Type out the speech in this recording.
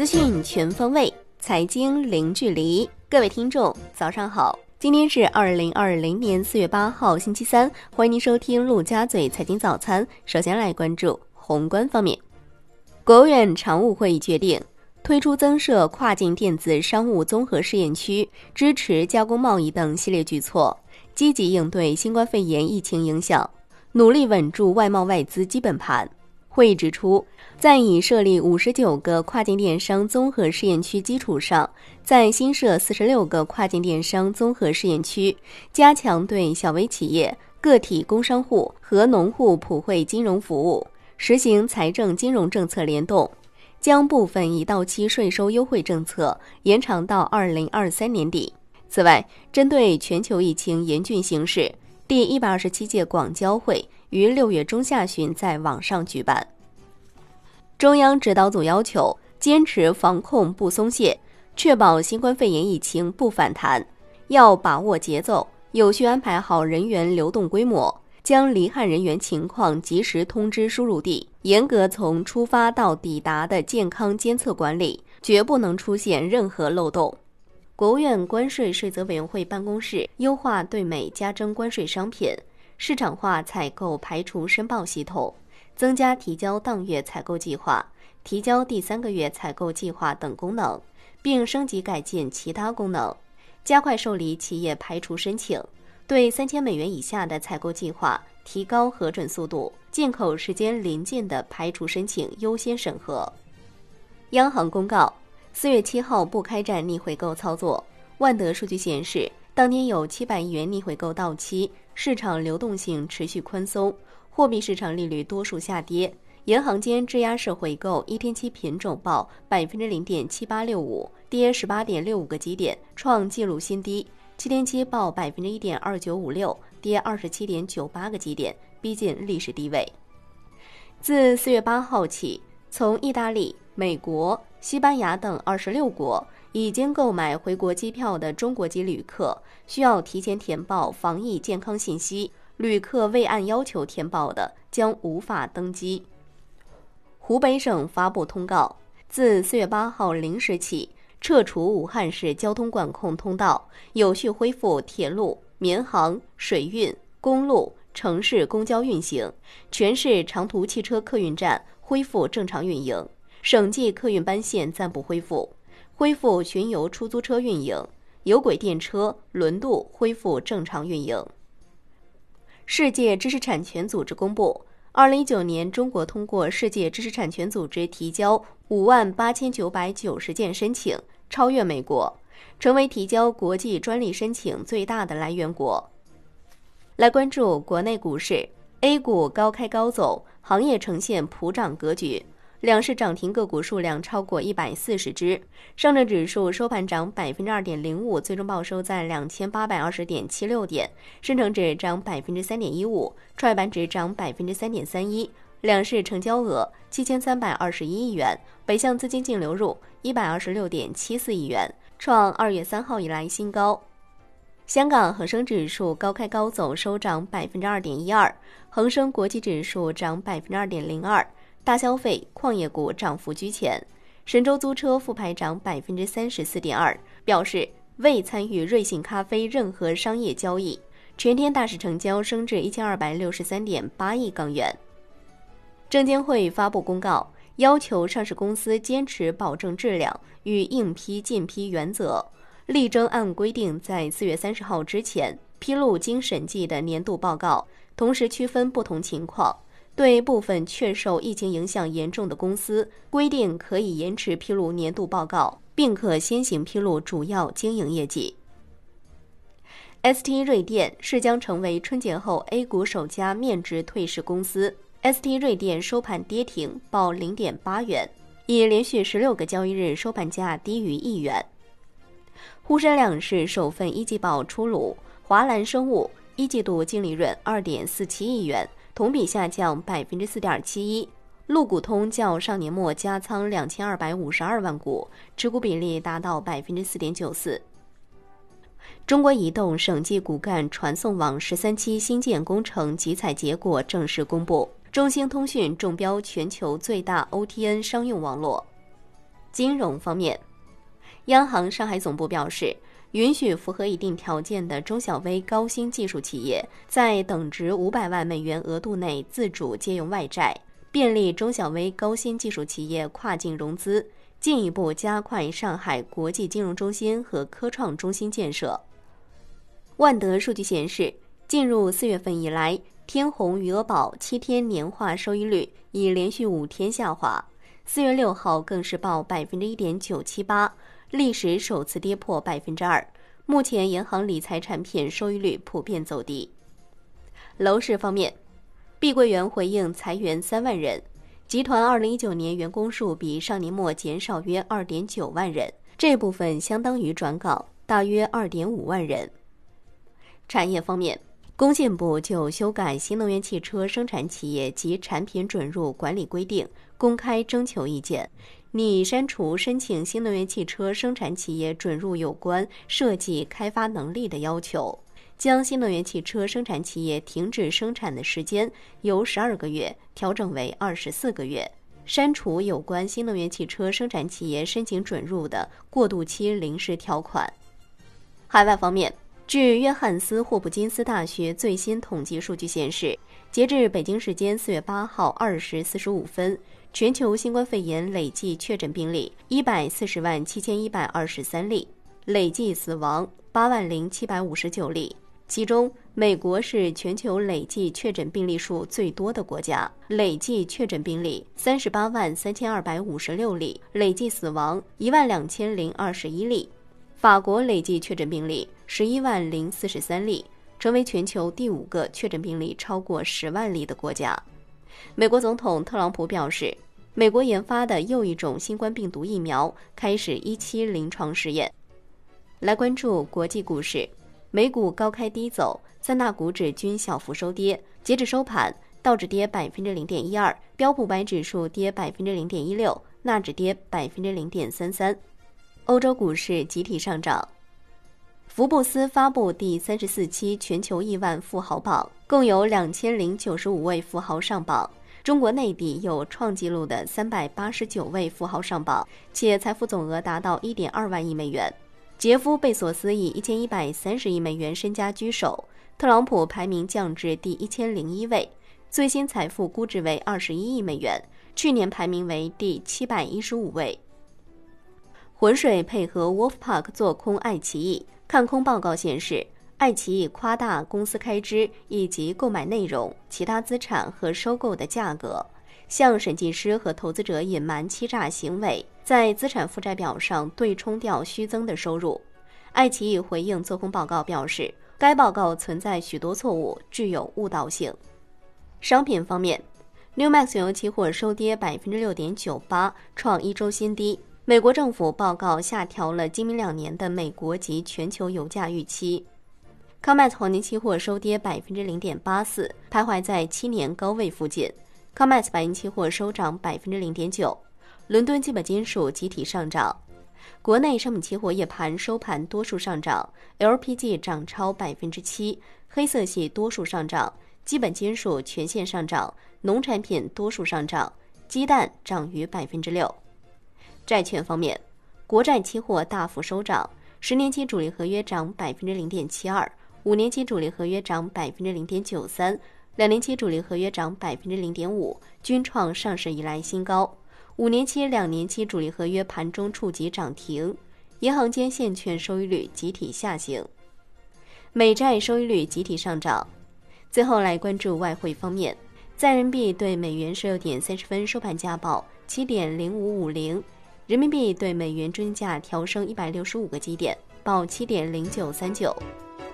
资讯全方位，财经零距离。各位听众，早上好！今天是二零二零年四月八号，星期三。欢迎您收听陆家嘴财经早餐。首先来关注宏观方面，国务院常务会议决定推出增设跨境电子商务综合试验区、支持加工贸易等系列举措，积极应对新冠肺炎疫情影响，努力稳住外贸外资基本盘。会议指出，在已设立五十九个跨境电商综合试验区基础上，在新设四十六个跨境电商综合试验区，加强对小微企业、个体工商户和农户普惠金融服务，实行财政金融政策联动，将部分已到期税收优惠政策延长到二零二三年底。此外，针对全球疫情严峻形势，第一百二十七届广交会。于六月中下旬在网上举办。中央指导组要求坚持防控不松懈，确保新冠肺炎疫情不反弹。要把握节奏，有序安排好人员流动规模，将离汉人员情况及时通知输入地，严格从出发到抵达的健康监测管理，绝不能出现任何漏洞。国务院关税税则委员会办公室优化对美加征关税商品。市场化采购排除申报系统，增加提交当月采购计划、提交第三个月采购计划等功能，并升级改进其他功能，加快受理企业排除申请，对三千美元以下的采购计划提高核准速度，进口时间临近的排除申请优先审核。央行公告，四月七号不开展逆回购操作。万德数据显示。当天有七百亿元逆回购到期，市场流动性持续宽松，货币市场利率多数下跌，银行间质押式回购一天期品种报百分之零点七八六五，跌十八点六五个基点，创纪录新低；七天期报百分之一点二九五六，跌二十七点九八个基点，逼近历史低位。自四月八号起，从意大利、美国、西班牙等二十六国。已经购买回国机票的中国籍旅客需要提前填报防疫健康信息，旅客未按要求填报的将无法登机。湖北省发布通告，自四月八号零时起，撤除武汉市交通管控通道，有序恢复铁路、民航、水运、公路、城市公交运行，全市长途汽车客运站恢复正常运营，省际客运班线暂不恢复。恢复巡游出租车运营，有轨电车、轮渡恢复正常运营。世界知识产权组织公布，二零一九年中国通过世界知识产权组织提交五万八千九百九十件申请，超越美国，成为提交国际专利申请最大的来源国。来关注国内股市，A 股高开高走，行业呈现普涨格局。两市涨停个股数量超过一百四十只，上证指数收盘涨百分之二点零五，最终报收在两千八百二十点七六点；深成指涨百分之三点一五，创业板指涨百分之三点三一。两市成交额七千三百二十一亿元，北向资金净流入一百二十六点七四亿元，创二月三号以来新高。香港恒生指数高开高走，收涨百分之二点一二，恒生国际指数涨百分之二点零二。大消费、矿业股涨幅居前，神州租车复牌涨百分之三十四点二，表示未参与瑞幸咖啡任何商业交易。全天大市成交升至一千二百六十三点八亿港元。证监会发布公告，要求上市公司坚持保证质量与应批尽批原则，力争按规定在四月三十号之前披露经审计的年度报告，同时区分不同情况。对部分确受疫情影响严重的公司，规定可以延迟披露年度报告，并可先行披露主要经营业绩。ST 瑞电是将成为春节后 A 股首家面值退市公司。ST 瑞电收盘跌停，报零点八元，已连续十六个交易日收盘价低于一元。沪深两市首份一季报出炉，华兰生物一季度净利润二点四七亿元。同比下降百分之四点七一，陆股通较上年末加仓两千二百五十二万股，持股比例达到百分之四点九四。中国移动省际骨干传送网十三期新建工程集采结果正式公布，中兴通讯中标全球最大 OTN 商用网络。金融方面，央行上海总部表示，允许符合一定条件的中小微高新技术企业在等值五百万美元额度内自主借用外债，便利中小微高新技术企业跨境融资，进一步加快上海国际金融中心和科创中心建设。万德数据显示，进入四月份以来，天弘余额宝七天年化收益率已连续五天下滑，四月六号更是报百分之一点九七八，历史首次跌破百分之二。目前银行理财产品收益率普遍走低。楼市方面，碧桂园回应裁员三万人，集团二零一九年员工数比上年末减少约二点九万人，这部分相当于转岗，大约二点五万人。产业方面。工信部就修改新能源汽车生产企业及产品准入管理规定公开征求意见，拟删除申请新能源汽车生产企业准入有关设计开发能力的要求，将新能源汽车生产企业停止生产的时间由十二个月调整为二十四个月，删除有关新能源汽车生产企业申请准入的过渡期临时条款。海外方面。据约翰斯霍普金斯大学最新统计数据显示，截至北京时间四月八号二时四十五分，全球新冠肺炎累计确诊病例一百四十万七千一百二十三例，累计死亡八万零七百五十九例。其中，美国是全球累计确诊病例数最多的国家，累计确诊病例三十八万三千二百五十六例，累计死亡一万两千零二十一例。法国累计确诊病例十一万零四十三例，成为全球第五个确诊病例超过十万例的国家。美国总统特朗普表示，美国研发的又一种新冠病毒疫苗开始一期临床试验。来关注国际股市，美股高开低走，三大股指均小幅收跌。截至收盘，道指跌百分之零点一二，标普白指数跌百分之零点一六，纳指跌百分之零点三三。欧洲股市集体上涨。福布斯发布第三十四期全球亿万富豪榜，共有两千零九十五位富豪上榜。中国内地有创纪录的三百八十九位富豪上榜，且财富总额达到一点二万亿美元。杰夫·贝索斯以一千一百三十亿美元身家居首，特朗普排名降至第一千零一位，最新财富估值为二十一亿美元，去年排名为第七百一十五位。浑水配合 Wolfpack 做空爱奇艺，看空报告显示，爱奇艺夸大公司开支以及购买内容、其他资产和收购的价格，向审计师和投资者隐瞒欺诈行为，在资产负债表上对冲掉虚增的收入。爱奇艺回应做空报告表示，该报告存在许多错误，具有误导性。商品方面，Newmax 油期货收跌百分之六点九八，创一周新低。美国政府报告下调了今明两年的美国及全球油价预期。COMEX 黄金期货收跌百分之零点八四，徘徊在七年高位附近。COMEX 白银期货收涨百分之零点九。伦敦基本金属集体上涨。国内商品期货夜盘收盘多数上涨，LPG 涨超百分之七，黑色系多数上涨，基本金属全线上涨，农产品多数上涨，鸡蛋涨逾百分之六。债券方面，国债期货大幅收涨，十年期主力合约涨百分之零点七二，五年期主力合约涨百分之零点九三，两年期主力合约涨百分之零点五，均创上市以来新高。五年期、两年期主力合约盘中触及涨停，银行间现券收益率集体下行，美债收益率集体上涨。最后来关注外汇方面，在人民币对美元十六点三十分收盘价报七点零五五零。人民币对美元均价调升一百六十五个基点，报七点零九三九。